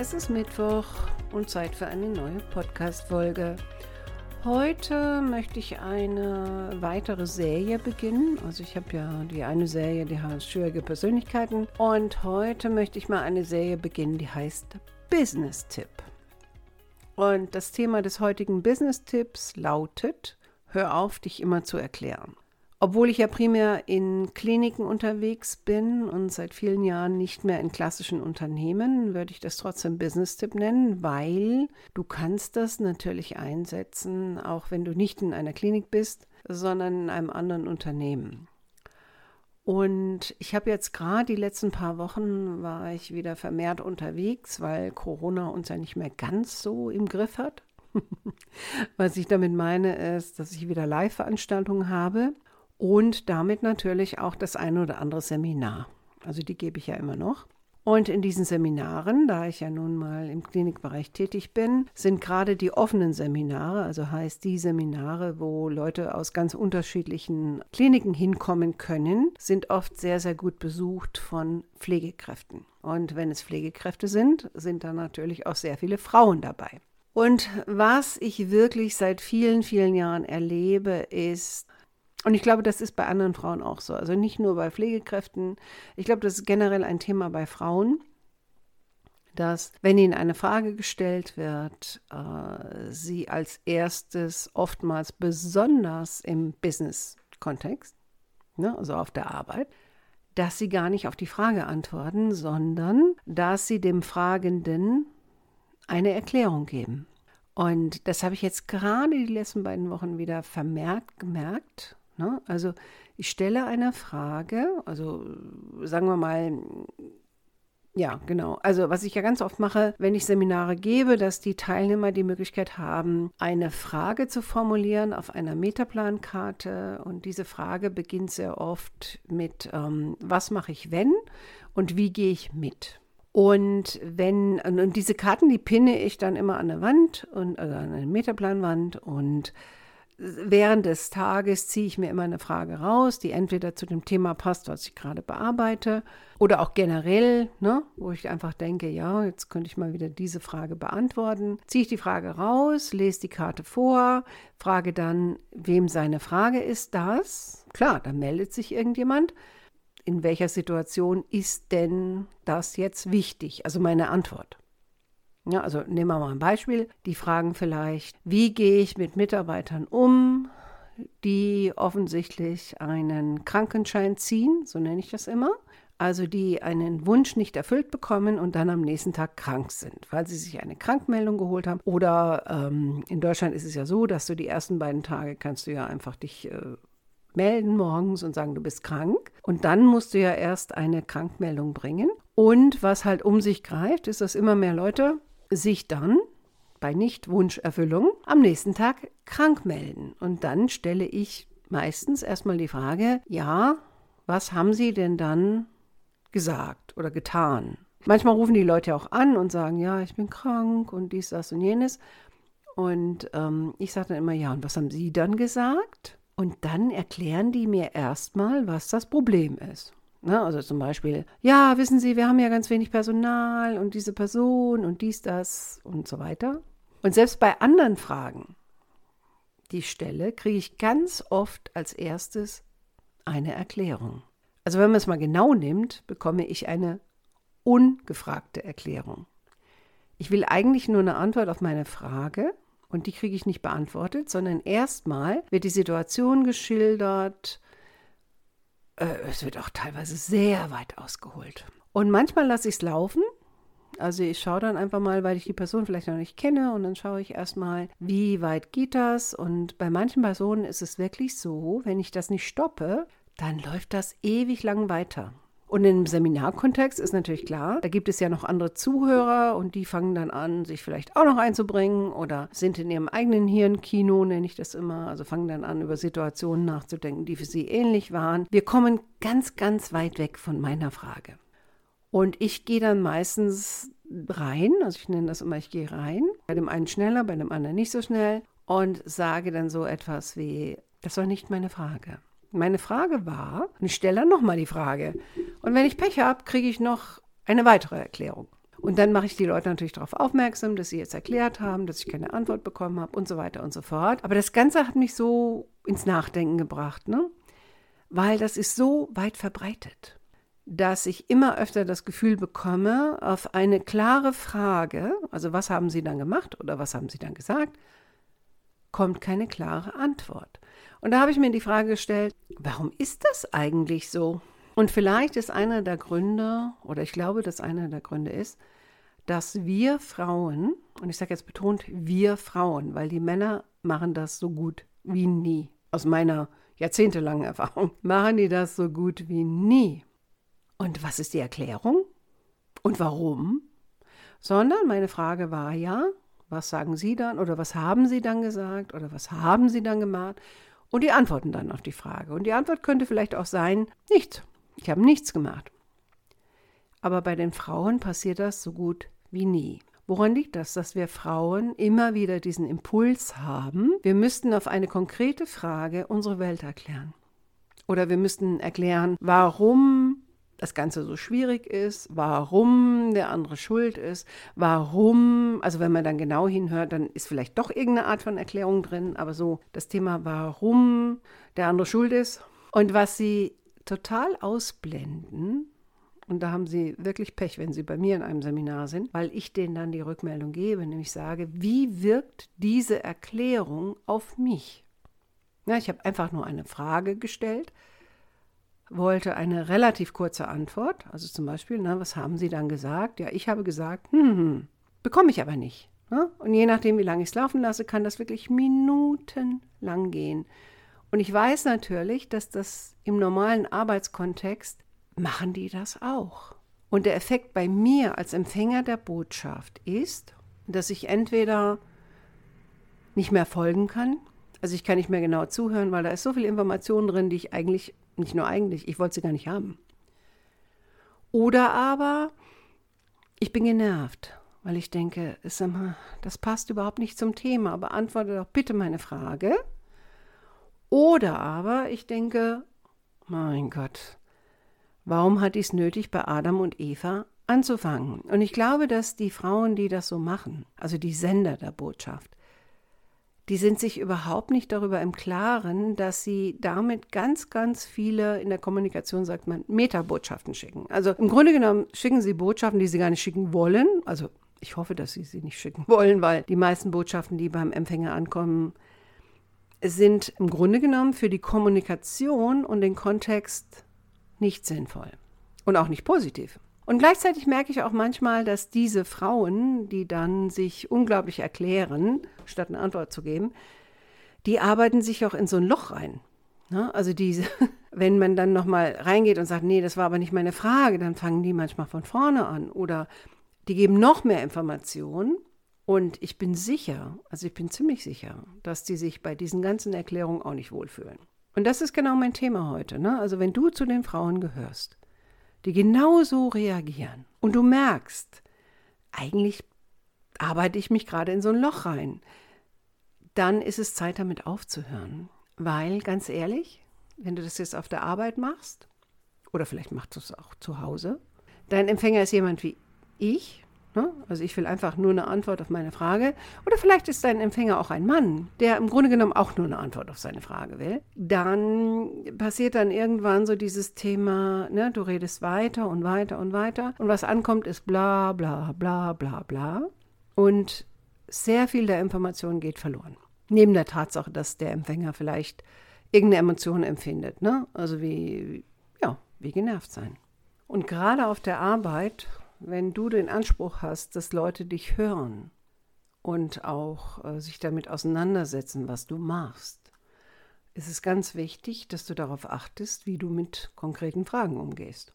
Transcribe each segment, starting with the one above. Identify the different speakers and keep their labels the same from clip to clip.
Speaker 1: Es ist Mittwoch und Zeit für eine neue Podcast-Folge. Heute möchte ich eine weitere Serie beginnen. Also ich habe ja die eine Serie, die heißt Schwierige Persönlichkeiten. Und heute möchte ich mal eine Serie beginnen, die heißt Business Tipp. Und das Thema des heutigen Business Tipps lautet, hör auf, dich immer zu erklären. Obwohl ich ja primär in Kliniken unterwegs bin und seit vielen Jahren nicht mehr in klassischen Unternehmen, würde ich das trotzdem Business-Tipp nennen, weil du kannst das natürlich einsetzen, auch wenn du nicht in einer Klinik bist, sondern in einem anderen Unternehmen. Und ich habe jetzt gerade die letzten paar Wochen war ich wieder vermehrt unterwegs, weil Corona uns ja nicht mehr ganz so im Griff hat. Was ich damit meine, ist, dass ich wieder Live-Veranstaltungen habe und damit natürlich auch das eine oder andere Seminar. Also die gebe ich ja immer noch. Und in diesen Seminaren, da ich ja nun mal im Klinikbereich tätig bin, sind gerade die offenen Seminare, also heißt die Seminare, wo Leute aus ganz unterschiedlichen Kliniken hinkommen können, sind oft sehr, sehr gut besucht von Pflegekräften. Und wenn es Pflegekräfte sind, sind da natürlich auch sehr viele Frauen dabei. Und was ich wirklich seit vielen, vielen Jahren erlebe, ist und ich glaube, das ist bei anderen Frauen auch so. Also nicht nur bei Pflegekräften. Ich glaube, das ist generell ein Thema bei Frauen, dass, wenn ihnen eine Frage gestellt wird, äh, sie als erstes oftmals besonders im Business-Kontext, ne, also auf der Arbeit, dass sie gar nicht auf die Frage antworten, sondern dass sie dem Fragenden eine Erklärung geben. Und das habe ich jetzt gerade die letzten beiden Wochen wieder vermerkt gemerkt Ne? Also ich stelle eine Frage, also sagen wir mal, ja, genau. Also was ich ja ganz oft mache, wenn ich Seminare gebe, dass die Teilnehmer die Möglichkeit haben, eine Frage zu formulieren auf einer Metaplankarte. Und diese Frage beginnt sehr oft mit, ähm, was mache ich wenn und wie gehe ich mit? Und wenn, und diese Karten, die pinne ich dann immer an der Wand und also an eine Metaplanwand und während des Tages ziehe ich mir immer eine Frage raus, die entweder zu dem Thema passt, was ich gerade bearbeite, oder auch generell, ne, wo ich einfach denke, ja, jetzt könnte ich mal wieder diese Frage beantworten. Ziehe ich die Frage raus, lese die Karte vor, frage dann, wem seine Frage ist das. Klar, dann meldet sich irgendjemand. In welcher Situation ist denn das jetzt wichtig? Also meine Antwort. Ja, also nehmen wir mal ein Beispiel. Die fragen vielleicht, wie gehe ich mit Mitarbeitern um, die offensichtlich einen Krankenschein ziehen, so nenne ich das immer. Also die einen Wunsch nicht erfüllt bekommen und dann am nächsten Tag krank sind, weil sie sich eine Krankmeldung geholt haben. Oder ähm, in Deutschland ist es ja so, dass du die ersten beiden Tage kannst du ja einfach dich äh, melden morgens und sagen, du bist krank. Und dann musst du ja erst eine Krankmeldung bringen. Und was halt um sich greift, ist, dass immer mehr Leute sich dann bei Nichtwunscherfüllung am nächsten Tag krank melden. Und dann stelle ich meistens erstmal die Frage, ja, was haben Sie denn dann gesagt oder getan? Manchmal rufen die Leute auch an und sagen, ja, ich bin krank und dies, das und jenes. Und ähm, ich sage dann immer, ja, und was haben Sie dann gesagt? Und dann erklären die mir erstmal, was das Problem ist. Ne? Also zum Beispiel, ja, wissen Sie, wir haben ja ganz wenig Personal und diese Person und dies, das und so weiter. Und selbst bei anderen Fragen, die ich stelle, kriege ich ganz oft als erstes eine Erklärung. Also wenn man es mal genau nimmt, bekomme ich eine ungefragte Erklärung. Ich will eigentlich nur eine Antwort auf meine Frage und die kriege ich nicht beantwortet, sondern erstmal wird die Situation geschildert, es wird auch teilweise sehr weit ausgeholt. Und manchmal lasse ich es laufen. Also ich schaue dann einfach mal, weil ich die Person vielleicht noch nicht kenne und dann schaue ich erstmal, wie weit geht das. Und bei manchen Personen ist es wirklich so, wenn ich das nicht stoppe, dann läuft das ewig lang weiter.
Speaker 2: Und im Seminarkontext ist natürlich klar, da gibt es ja noch andere Zuhörer und die fangen dann an, sich vielleicht auch noch einzubringen oder sind in ihrem eigenen Hirnkino, nenne ich das immer, also fangen dann an, über Situationen nachzudenken, die für sie ähnlich waren. Wir kommen ganz, ganz weit weg von meiner Frage. Und ich gehe dann meistens rein, also ich nenne das immer, ich gehe rein, bei dem einen schneller, bei dem anderen nicht so schnell und sage dann so etwas wie, das war nicht meine Frage. Meine Frage war, und ich stelle dann nochmal die Frage. Und wenn ich Pech habe, kriege ich noch eine weitere Erklärung. Und dann mache ich die Leute natürlich darauf aufmerksam, dass sie jetzt erklärt haben, dass ich keine Antwort bekommen habe und so weiter und so fort. Aber das Ganze hat mich so ins Nachdenken gebracht, ne? Weil das ist so weit verbreitet, dass ich immer öfter das Gefühl bekomme, auf eine klare Frage, also was haben Sie dann gemacht oder was haben Sie dann gesagt, kommt keine klare Antwort. Und da habe ich mir die Frage gestellt, warum ist das eigentlich so? Und vielleicht ist einer der Gründe, oder ich glaube, dass einer der Gründe ist, dass wir Frauen, und ich sage jetzt betont, wir Frauen, weil die Männer machen das so gut wie nie. Aus meiner jahrzehntelangen Erfahrung machen die das so gut wie nie. Und was ist die Erklärung? Und warum? Sondern meine Frage war ja, was sagen Sie dann oder was haben Sie dann gesagt oder was haben Sie dann gemacht? Und die antworten dann auf die Frage. Und die Antwort könnte vielleicht auch sein, nichts. Ich habe nichts gemacht. Aber bei den Frauen passiert das so gut wie nie. Woran liegt das, dass wir Frauen immer wieder diesen Impuls haben, wir müssten auf eine konkrete Frage unsere Welt erklären? Oder wir müssten erklären, warum das Ganze so schwierig ist, warum der andere schuld ist, warum, also wenn man dann genau hinhört, dann ist vielleicht doch irgendeine Art von Erklärung drin, aber so das Thema, warum der andere schuld ist. Und was sie total ausblenden, und da haben sie wirklich Pech, wenn sie bei mir in einem Seminar sind, weil ich denen dann die Rückmeldung gebe, nämlich sage, wie wirkt diese Erklärung auf mich? Ja, ich habe einfach nur eine Frage gestellt wollte eine relativ kurze Antwort. Also zum Beispiel, na, was haben Sie dann gesagt? Ja, ich habe gesagt, hm, hm bekomme ich aber nicht. Ne? Und je nachdem, wie lange ich es laufen lasse, kann das wirklich minutenlang gehen. Und ich weiß natürlich, dass das im normalen Arbeitskontext machen die das auch. Und der Effekt bei mir als Empfänger der Botschaft ist, dass ich entweder nicht mehr folgen kann, also ich kann nicht mehr genau zuhören, weil da ist so viel Information drin, die ich eigentlich nicht nur eigentlich, ich wollte sie gar nicht haben. Oder aber ich bin genervt, weil ich denke, das passt überhaupt nicht zum Thema, beantworte doch bitte meine Frage. Oder aber ich denke, mein Gott, warum hat es nötig, bei Adam und Eva anzufangen? Und ich glaube, dass die Frauen, die das so machen, also die Sender der Botschaft, die sind sich überhaupt nicht darüber im Klaren, dass sie damit ganz, ganz viele, in der Kommunikation sagt man, Metabotschaften schicken. Also im Grunde genommen schicken sie Botschaften, die sie gar nicht schicken wollen. Also ich hoffe, dass sie sie nicht schicken wollen, weil die meisten Botschaften, die beim Empfänger ankommen, sind im Grunde genommen für die Kommunikation und den Kontext nicht sinnvoll und auch nicht positiv. Und gleichzeitig merke ich auch manchmal, dass diese Frauen, die dann sich unglaublich erklären, statt eine Antwort zu geben, die arbeiten sich auch in so ein Loch rein. Ne? Also diese, wenn man dann nochmal reingeht und sagt, nee, das war aber nicht meine Frage, dann fangen die manchmal von vorne an oder die geben noch mehr Informationen. Und ich bin sicher, also ich bin ziemlich sicher, dass die sich bei diesen ganzen Erklärungen auch nicht wohlfühlen. Und das ist genau mein Thema heute. Ne? Also wenn du zu den Frauen gehörst, die genauso reagieren. Und du merkst, eigentlich arbeite ich mich gerade in so ein Loch rein. Dann ist es Zeit, damit aufzuhören. Weil, ganz ehrlich, wenn du das jetzt auf der Arbeit machst, oder vielleicht machst du es auch zu Hause, dein Empfänger ist jemand wie ich? Also ich will einfach nur eine Antwort auf meine Frage. Oder vielleicht ist dein Empfänger auch ein Mann, der im Grunde genommen auch nur eine Antwort auf seine Frage will. Dann passiert dann irgendwann so dieses Thema, ne, du redest weiter und weiter und weiter. Und was ankommt, ist bla bla bla bla bla. Und sehr viel der Information geht verloren. Neben der Tatsache, dass der Empfänger vielleicht irgendeine Emotion empfindet. Ne? Also wie, ja, wie genervt sein. Und gerade auf der Arbeit wenn du den Anspruch hast, dass Leute dich hören und auch äh, sich damit auseinandersetzen, was du machst, ist es ganz wichtig, dass du darauf achtest, wie du mit konkreten Fragen umgehst.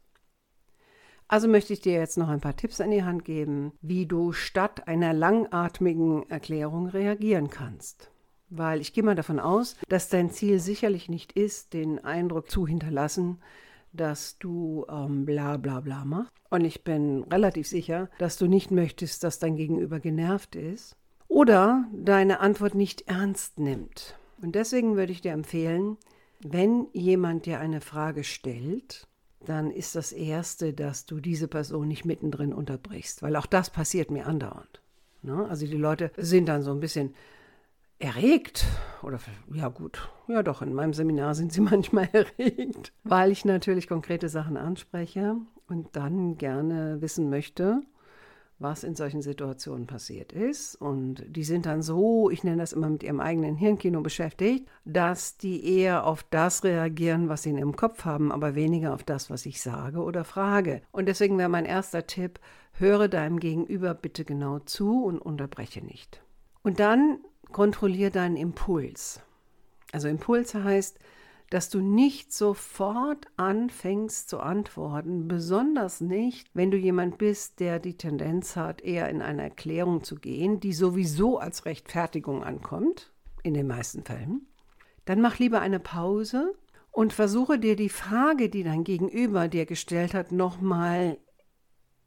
Speaker 2: Also möchte ich dir jetzt noch ein paar Tipps an die Hand geben, wie du statt einer langatmigen Erklärung reagieren kannst. Weil ich gehe mal davon aus, dass dein Ziel sicherlich nicht ist, den Eindruck zu hinterlassen, dass du ähm, bla bla bla machst. Und ich bin relativ sicher, dass du nicht möchtest, dass dein Gegenüber genervt ist oder deine Antwort nicht ernst nimmt. Und deswegen würde ich dir empfehlen, wenn jemand dir eine Frage stellt, dann ist das Erste, dass du diese Person nicht mittendrin unterbrichst, weil auch das passiert mir andauernd. Ne? Also die Leute sind dann so ein bisschen erregt oder ja gut, ja doch, in meinem Seminar sind sie manchmal erregt, weil ich natürlich konkrete Sachen anspreche und dann gerne wissen möchte, was in solchen Situationen passiert ist. Und die sind dann so, ich nenne das immer mit ihrem eigenen Hirnkino beschäftigt, dass die eher auf das reagieren, was sie in ihrem Kopf haben, aber weniger auf das, was ich sage oder frage. Und deswegen wäre mein erster Tipp, höre deinem Gegenüber bitte genau zu und unterbreche nicht. Und dann kontrolliere deinen Impuls. Also Impuls heißt, dass du nicht sofort anfängst zu antworten, besonders nicht, wenn du jemand bist, der die Tendenz hat, eher in eine Erklärung zu gehen, die sowieso als Rechtfertigung ankommt, in den meisten Fällen. Dann mach lieber eine Pause und versuche dir die Frage, die dein Gegenüber dir gestellt hat, nochmal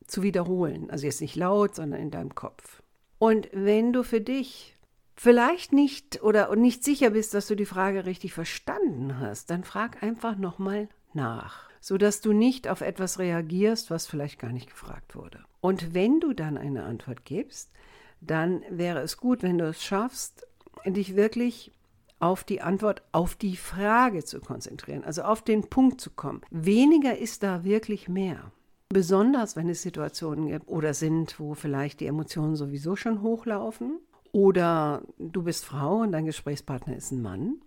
Speaker 2: zu wiederholen. Also jetzt nicht laut, sondern in deinem Kopf. Und wenn du für dich vielleicht nicht oder nicht sicher bist, dass du die Frage richtig verstanden hast, dann frag einfach nochmal nach, sodass du nicht auf etwas reagierst, was vielleicht gar nicht gefragt wurde. Und wenn du dann eine Antwort gibst, dann wäre es gut, wenn du es schaffst, dich wirklich auf die Antwort, auf die Frage zu konzentrieren, also auf den Punkt zu kommen. Weniger ist da wirklich mehr. Besonders wenn es Situationen gibt oder sind, wo vielleicht die Emotionen sowieso schon hochlaufen oder du bist Frau und dein Gesprächspartner ist ein Mann.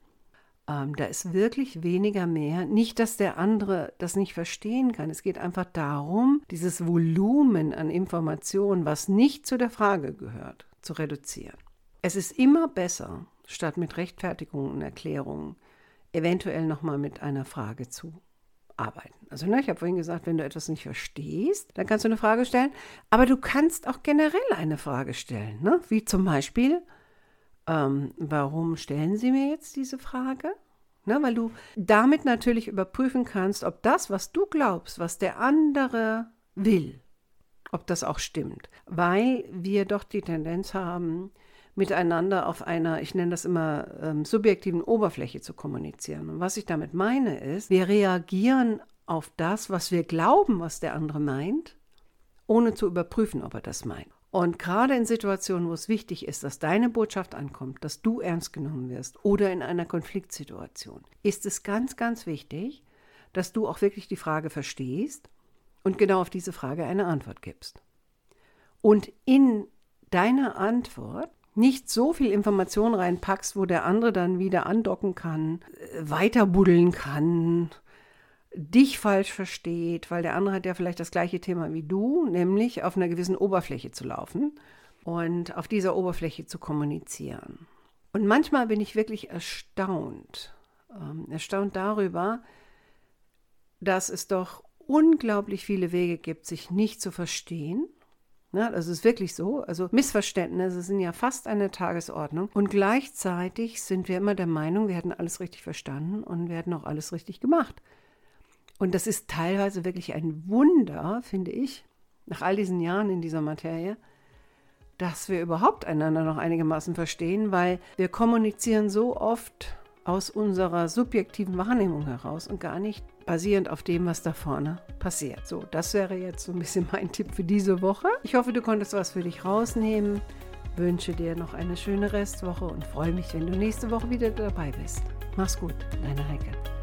Speaker 2: Ähm, da ist wirklich weniger mehr. Nicht, dass der andere das nicht verstehen kann. Es geht einfach darum, dieses Volumen an Informationen, was nicht zu der Frage gehört, zu reduzieren. Es ist immer besser, statt mit Rechtfertigungen und Erklärungen, eventuell nochmal mit einer Frage zu arbeiten. Also ne, ich habe vorhin gesagt, wenn du etwas nicht verstehst, dann kannst du eine Frage stellen. Aber du kannst auch generell eine Frage stellen, ne? wie zum Beispiel, ähm, warum stellen Sie mir jetzt diese Frage? Ne, weil du damit natürlich überprüfen kannst, ob das, was du glaubst, was der andere will, ob das auch stimmt. Weil wir doch die Tendenz haben, miteinander auf einer, ich nenne das immer, ähm, subjektiven Oberfläche zu kommunizieren. Und was ich damit meine ist, wir reagieren auf das, was wir glauben, was der andere meint, ohne zu überprüfen, ob er das meint. Und gerade in Situationen, wo es wichtig ist, dass deine Botschaft ankommt, dass du ernst genommen wirst oder in einer Konfliktsituation, ist es ganz, ganz wichtig, dass du auch wirklich die Frage verstehst und genau auf diese Frage eine Antwort gibst. Und in deiner Antwort nicht so viel Information reinpackst, wo der andere dann wieder andocken kann, äh, weiterbuddeln kann, dich falsch versteht, weil der andere hat ja vielleicht das gleiche Thema wie du, nämlich auf einer gewissen Oberfläche zu laufen und auf dieser Oberfläche zu kommunizieren. Und manchmal bin ich wirklich erstaunt, ähm, erstaunt darüber, dass es doch unglaublich viele Wege gibt, sich nicht zu verstehen ja, das ist wirklich so. Also Missverständnisse sind ja fast eine Tagesordnung. Und gleichzeitig sind wir immer der Meinung, wir hätten alles richtig verstanden und wir hätten auch alles richtig gemacht. Und das ist teilweise wirklich ein Wunder, finde ich, nach all diesen Jahren in dieser Materie, dass wir überhaupt einander noch einigermaßen verstehen, weil wir kommunizieren so oft aus unserer subjektiven Wahrnehmung heraus und gar nicht basierend auf dem, was da vorne passiert. So, das wäre jetzt so ein bisschen mein Tipp für diese Woche. Ich hoffe, du konntest was für dich rausnehmen. Wünsche dir noch eine schöne Restwoche und freue mich, wenn du nächste Woche wieder dabei bist. Mach's gut, deine Heike.